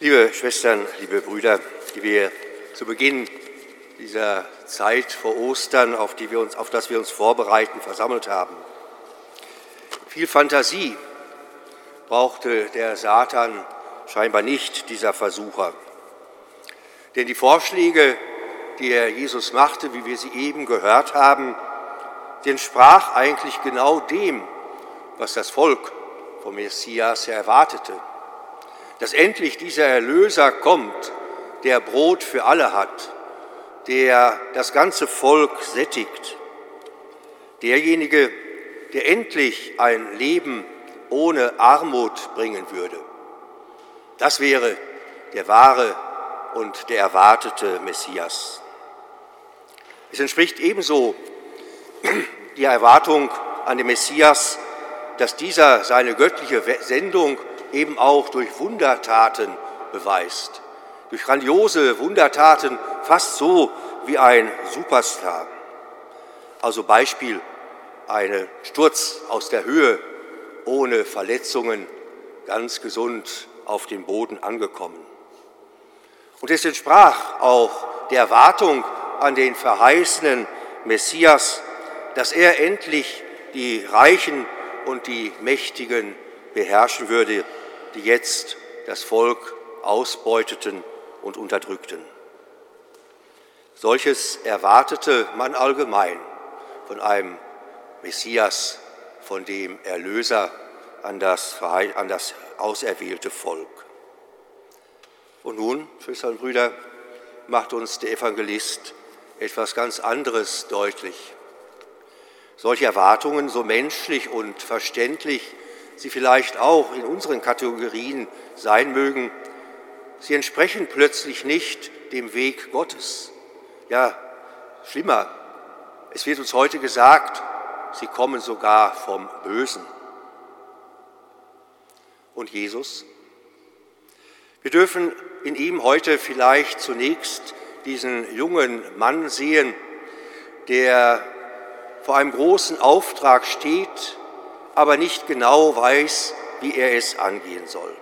Liebe Schwestern, liebe Brüder, die wir zu Beginn dieser Zeit vor Ostern, auf, die wir uns, auf das wir uns vorbereiten, versammelt haben. Viel Fantasie brauchte der Satan scheinbar nicht, dieser Versucher. Denn die Vorschläge, die er Jesus machte, wie wir sie eben gehört haben, die entsprach eigentlich genau dem, was das Volk vom Messias erwartete dass endlich dieser Erlöser kommt, der Brot für alle hat, der das ganze Volk sättigt, derjenige, der endlich ein Leben ohne Armut bringen würde. Das wäre der wahre und der erwartete Messias. Es entspricht ebenso der Erwartung an den Messias, dass dieser seine göttliche Sendung eben auch durch Wundertaten beweist. Durch grandiose Wundertaten, fast so wie ein Superstar. Also Beispiel, ein Sturz aus der Höhe ohne Verletzungen, ganz gesund auf dem Boden angekommen. Und es entsprach auch der Erwartung an den verheißenen Messias, dass er endlich die Reichen und die Mächtigen beherrschen würde, die jetzt das Volk ausbeuteten und unterdrückten. Solches erwartete man allgemein von einem Messias, von dem Erlöser an das, an das auserwählte Volk. Und nun, Schwestern und Brüder, macht uns der Evangelist etwas ganz anderes deutlich. Solche Erwartungen, so menschlich und verständlich sie vielleicht auch in unseren Kategorien sein mögen, sie entsprechen plötzlich nicht dem Weg Gottes. Ja, schlimmer, es wird uns heute gesagt, sie kommen sogar vom Bösen. Und Jesus? Wir dürfen in ihm heute vielleicht zunächst diesen jungen Mann sehen, der vor einem großen Auftrag steht, aber nicht genau weiß, wie er es angehen soll.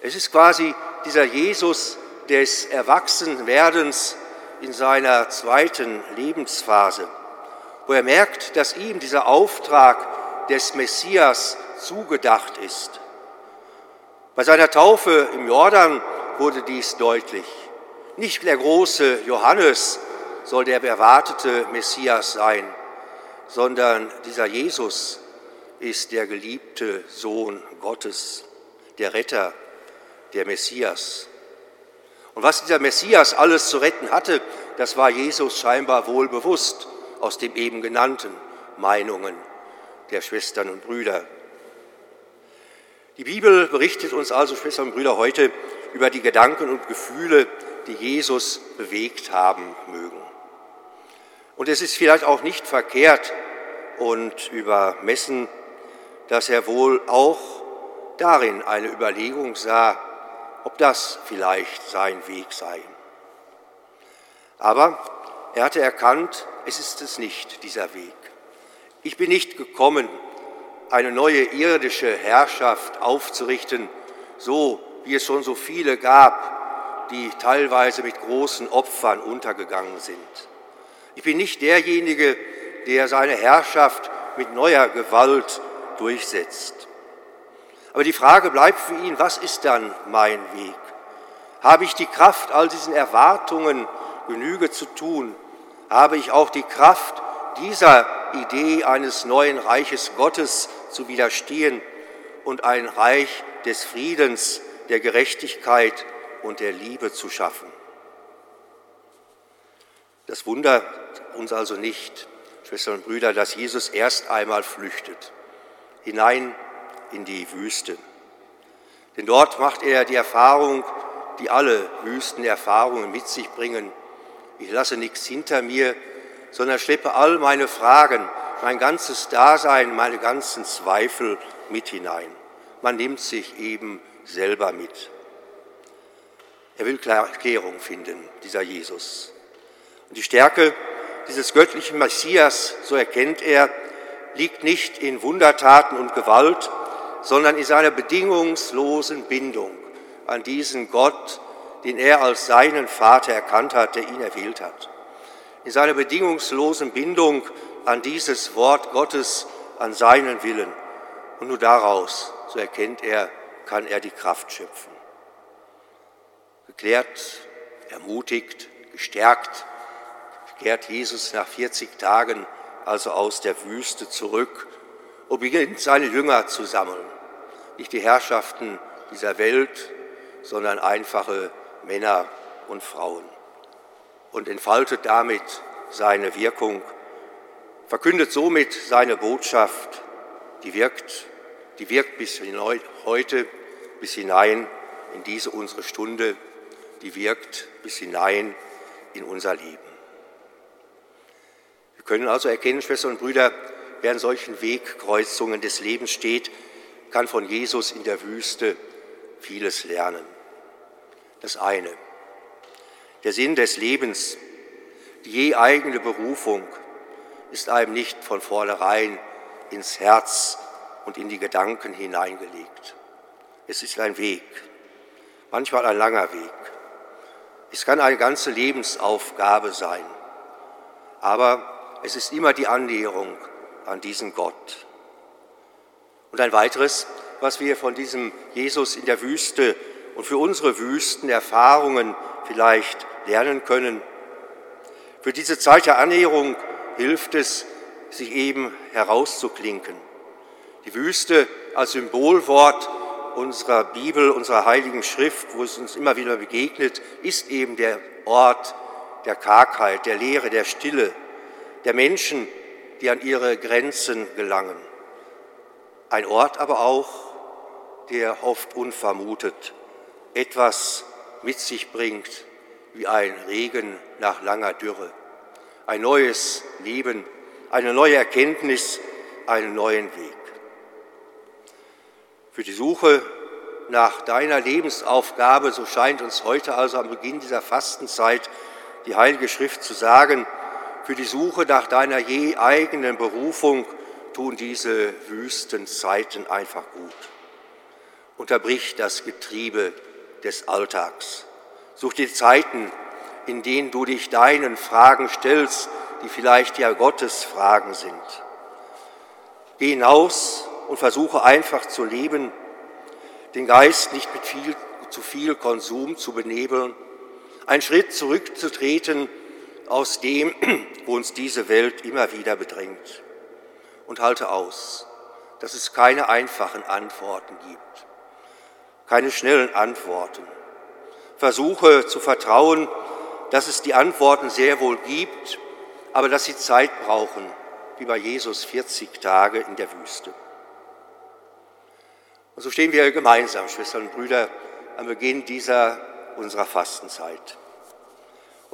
Es ist quasi dieser Jesus des Erwachsenwerdens in seiner zweiten Lebensphase, wo er merkt, dass ihm dieser Auftrag des Messias zugedacht ist. Bei seiner Taufe im Jordan wurde dies deutlich. Nicht der große Johannes soll der erwartete Messias sein, sondern dieser Jesus, ist der geliebte Sohn Gottes, der Retter, der Messias. Und was dieser Messias alles zu retten hatte, das war Jesus scheinbar wohl bewusst aus den eben genannten Meinungen der Schwestern und Brüder. Die Bibel berichtet uns also, Schwestern und Brüder, heute über die Gedanken und Gefühle, die Jesus bewegt haben mögen. Und es ist vielleicht auch nicht verkehrt und übermessen, dass er wohl auch darin eine Überlegung sah, ob das vielleicht sein Weg sei. Aber er hatte erkannt, es ist es nicht, dieser Weg. Ich bin nicht gekommen, eine neue irdische Herrschaft aufzurichten, so wie es schon so viele gab, die teilweise mit großen Opfern untergegangen sind. Ich bin nicht derjenige, der seine Herrschaft mit neuer Gewalt durchsetzt. Aber die Frage bleibt für ihn, was ist dann mein Weg? Habe ich die Kraft, all diesen Erwartungen Genüge zu tun? Habe ich auch die Kraft, dieser Idee eines neuen Reiches Gottes zu widerstehen und ein Reich des Friedens, der Gerechtigkeit und der Liebe zu schaffen? Das wundert uns also nicht, Schwestern und Brüder, dass Jesus erst einmal flüchtet hinein in die Wüste. Denn dort macht er die Erfahrung, die alle Wüstenerfahrungen mit sich bringen. Ich lasse nichts hinter mir, sondern schleppe all meine Fragen, mein ganzes Dasein, meine ganzen Zweifel mit hinein. Man nimmt sich eben selber mit. Er will Klärung finden, dieser Jesus. Und die Stärke dieses göttlichen Messias, so erkennt er, liegt nicht in Wundertaten und Gewalt, sondern in seiner bedingungslosen Bindung, an diesen Gott, den er als seinen Vater erkannt hat, der ihn erwählt hat. In seiner bedingungslosen Bindung an dieses Wort Gottes, an seinen Willen. Und nur daraus, so erkennt er, kann er die Kraft schöpfen. Geklärt, ermutigt, gestärkt, kehrt Jesus nach 40 Tagen also aus der Wüste zurück und beginnt seine Jünger zu sammeln. Nicht die Herrschaften dieser Welt, sondern einfache Männer und Frauen. Und entfaltet damit seine Wirkung, verkündet somit seine Botschaft, die wirkt, die wirkt bis heute, bis hinein in diese unsere Stunde, die wirkt bis hinein in unser Leben. Wir können also erkennen, Schwestern und Brüder, wer an solchen Wegkreuzungen des Lebens steht, kann von Jesus in der Wüste vieles lernen. Das eine, der Sinn des Lebens, die je eigene Berufung ist einem nicht von vornherein ins Herz und in die Gedanken hineingelegt. Es ist ein Weg, manchmal ein langer Weg. Es kann eine ganze Lebensaufgabe sein, aber es ist immer die Annäherung an diesen Gott. Und ein weiteres, was wir von diesem Jesus in der Wüste und für unsere Wüstenerfahrungen vielleicht lernen können. Für diese Zeit der Annäherung hilft es, sich eben herauszuklinken. Die Wüste als Symbolwort unserer Bibel, unserer heiligen Schrift, wo es uns immer wieder begegnet, ist eben der Ort der Kargheit, der Leere, der Stille, der Menschen, die an ihre Grenzen gelangen. Ein Ort aber auch, der oft unvermutet etwas mit sich bringt, wie ein Regen nach langer Dürre. Ein neues Leben, eine neue Erkenntnis, einen neuen Weg. Für die Suche nach deiner Lebensaufgabe, so scheint uns heute also am Beginn dieser Fastenzeit die Heilige Schrift zu sagen, für die Suche nach deiner je eigenen Berufung tun diese Wüstenzeiten einfach gut. Unterbrich das Getriebe des Alltags. Such die Zeiten, in denen du dich deinen Fragen stellst, die vielleicht ja Gottes Fragen sind. Geh hinaus und versuche einfach zu leben, den Geist nicht mit viel, zu viel Konsum zu benebeln, einen Schritt zurückzutreten aus dem, wo uns diese Welt immer wieder bedrängt. Und halte aus, dass es keine einfachen Antworten gibt, keine schnellen Antworten. Versuche zu vertrauen, dass es die Antworten sehr wohl gibt, aber dass sie Zeit brauchen, wie bei Jesus 40 Tage in der Wüste. Und so stehen wir gemeinsam, Schwestern und Brüder, am Beginn dieser unserer Fastenzeit.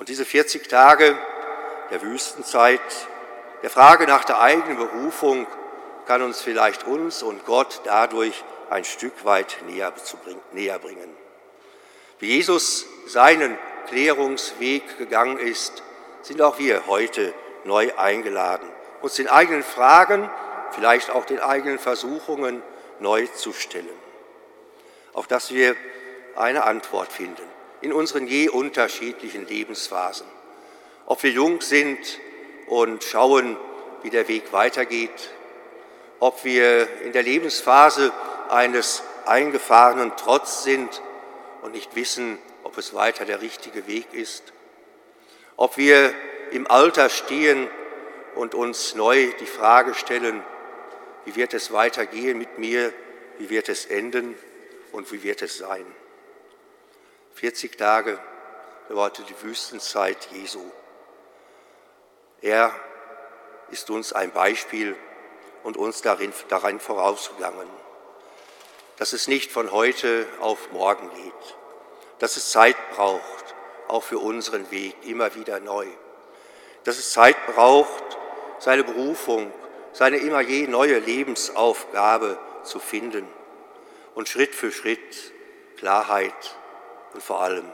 Und diese 40 Tage der Wüstenzeit, der Frage nach der eigenen Berufung, kann uns vielleicht uns und Gott dadurch ein Stück weit näher, näher bringen. Wie Jesus seinen Klärungsweg gegangen ist, sind auch wir heute neu eingeladen, uns den eigenen Fragen, vielleicht auch den eigenen Versuchungen neu zu stellen, auf dass wir eine Antwort finden in unseren je unterschiedlichen Lebensphasen. Ob wir jung sind und schauen, wie der Weg weitergeht, ob wir in der Lebensphase eines eingefahrenen Trotz sind und nicht wissen, ob es weiter der richtige Weg ist, ob wir im Alter stehen und uns neu die Frage stellen, wie wird es weitergehen mit mir, wie wird es enden und wie wird es sein. 40 Tage bedeutet die Wüstenzeit Jesu. Er ist uns ein Beispiel und uns darin, darin vorausgegangen, dass es nicht von heute auf morgen geht, dass es Zeit braucht, auch für unseren Weg immer wieder neu, dass es Zeit braucht, seine Berufung, seine immer je neue Lebensaufgabe zu finden und Schritt für Schritt Klarheit und vor allem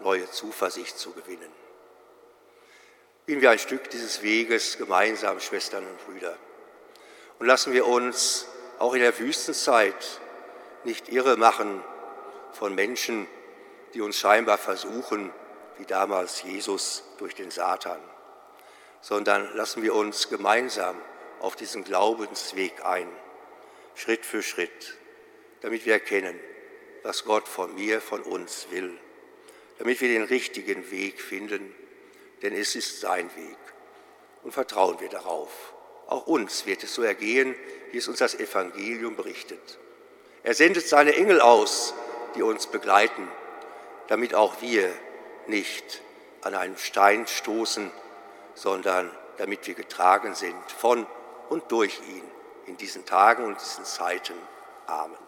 neue Zuversicht zu gewinnen. Gehen wir ein Stück dieses Weges gemeinsam, Schwestern und Brüder. Und lassen wir uns auch in der Wüstenzeit nicht irre machen von Menschen, die uns scheinbar versuchen, wie damals Jesus durch den Satan, sondern lassen wir uns gemeinsam auf diesen Glaubensweg ein, Schritt für Schritt, damit wir erkennen, was Gott von mir, von uns will, damit wir den richtigen Weg finden, denn es ist sein Weg. Und vertrauen wir darauf. Auch uns wird es so ergehen, wie es uns das Evangelium berichtet. Er sendet seine Engel aus, die uns begleiten, damit auch wir nicht an einen Stein stoßen, sondern damit wir getragen sind von und durch ihn in diesen Tagen und diesen Zeiten. Amen.